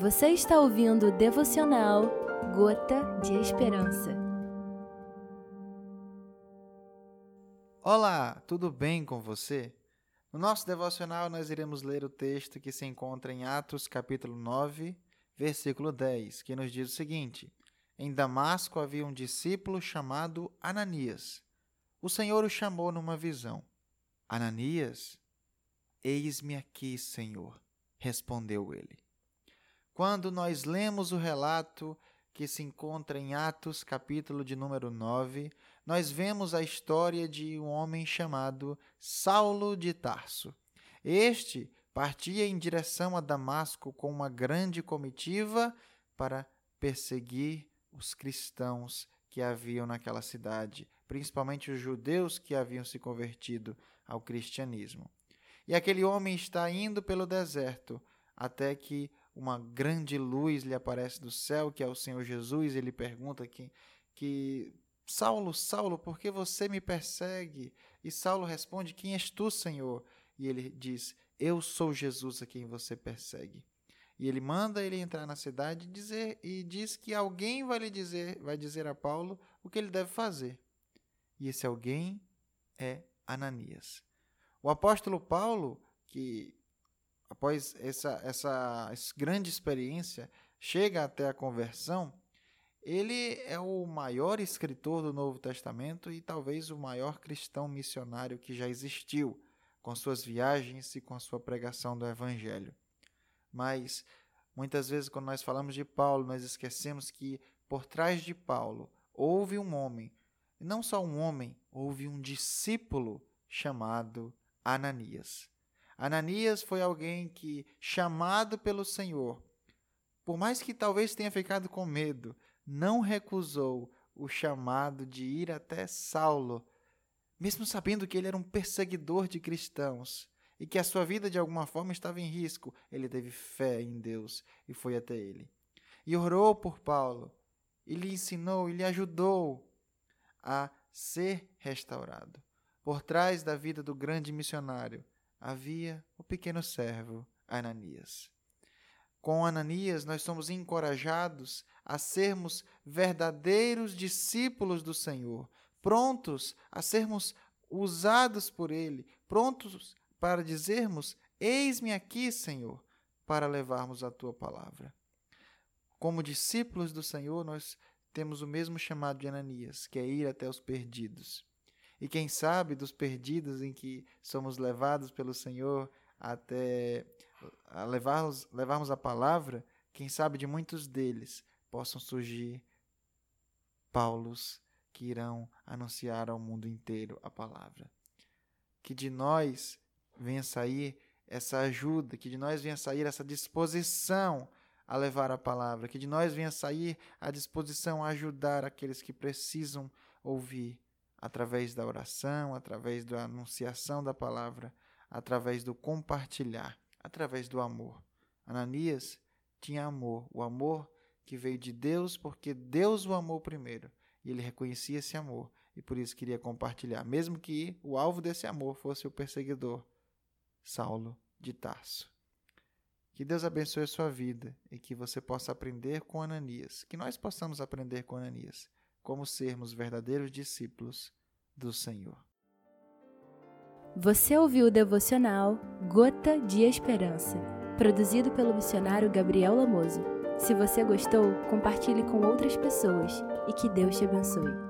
Você está ouvindo o devocional Gota de Esperança. Olá, tudo bem com você? No nosso devocional, nós iremos ler o texto que se encontra em Atos, capítulo 9, versículo 10, que nos diz o seguinte: Em Damasco havia um discípulo chamado Ananias. O Senhor o chamou numa visão. Ananias, eis-me aqui, Senhor, respondeu ele. Quando nós lemos o relato que se encontra em Atos, capítulo de número 9, nós vemos a história de um homem chamado Saulo de Tarso. Este partia em direção a Damasco com uma grande comitiva para perseguir os cristãos que haviam naquela cidade, principalmente os judeus que haviam se convertido ao cristianismo. E aquele homem está indo pelo deserto até que uma grande luz lhe aparece do céu, que é o Senhor Jesus, ele pergunta que, que Saulo, Saulo, por que você me persegue? E Saulo responde: Quem és tu, Senhor? E ele diz: Eu sou Jesus a quem você persegue. E ele manda ele entrar na cidade e dizer e diz que alguém vai lhe dizer, vai dizer a Paulo o que ele deve fazer. E esse alguém é Ananias. O apóstolo Paulo, que após essa, essa grande experiência, chega até a conversão, ele é o maior escritor do Novo Testamento e talvez o maior cristão missionário que já existiu, com suas viagens e com a sua pregação do Evangelho. Mas muitas vezes, quando nós falamos de Paulo, nós esquecemos que por trás de Paulo houve um homem, e não só um homem, houve um discípulo chamado Ananias. Ananias foi alguém que, chamado pelo Senhor, por mais que talvez tenha ficado com medo, não recusou o chamado de ir até Saulo, mesmo sabendo que ele era um perseguidor de cristãos e que a sua vida de alguma forma estava em risco, ele teve fé em Deus e foi até ele. E orou por Paulo, e lhe ensinou e lhe ajudou a ser restaurado. Por trás da vida do grande missionário havia o pequeno servo Ananias. Com Ananias, nós somos encorajados a sermos verdadeiros discípulos do Senhor, prontos a sermos usados por Ele, prontos para dizermos: Eis-me aqui, Senhor, para levarmos a tua palavra. Como discípulos do Senhor, nós temos o mesmo chamado de Ananias, que é ir até os perdidos. E quem sabe dos perdidos em que somos levados pelo Senhor até a levarmos, levarmos a palavra, quem sabe de muitos deles possam surgir Paulos que irão anunciar ao mundo inteiro a palavra. Que de nós venha sair essa ajuda, que de nós venha sair essa disposição a levar a palavra, que de nós venha sair a disposição a ajudar aqueles que precisam ouvir através da oração, através da anunciação da palavra, através do compartilhar, através do amor. Ananias tinha amor, o amor que veio de Deus, porque Deus o amou primeiro, e ele reconhecia esse amor e por isso queria compartilhar, mesmo que o alvo desse amor fosse o perseguidor, Saulo de Tarso. Que Deus abençoe a sua vida e que você possa aprender com Ananias, que nós possamos aprender com Ananias como sermos verdadeiros discípulos do Senhor. Você ouviu o devocional Gota de Esperança, produzido pelo missionário Gabriel Lamoso. Se você gostou, compartilhe com outras pessoas e que Deus te abençoe.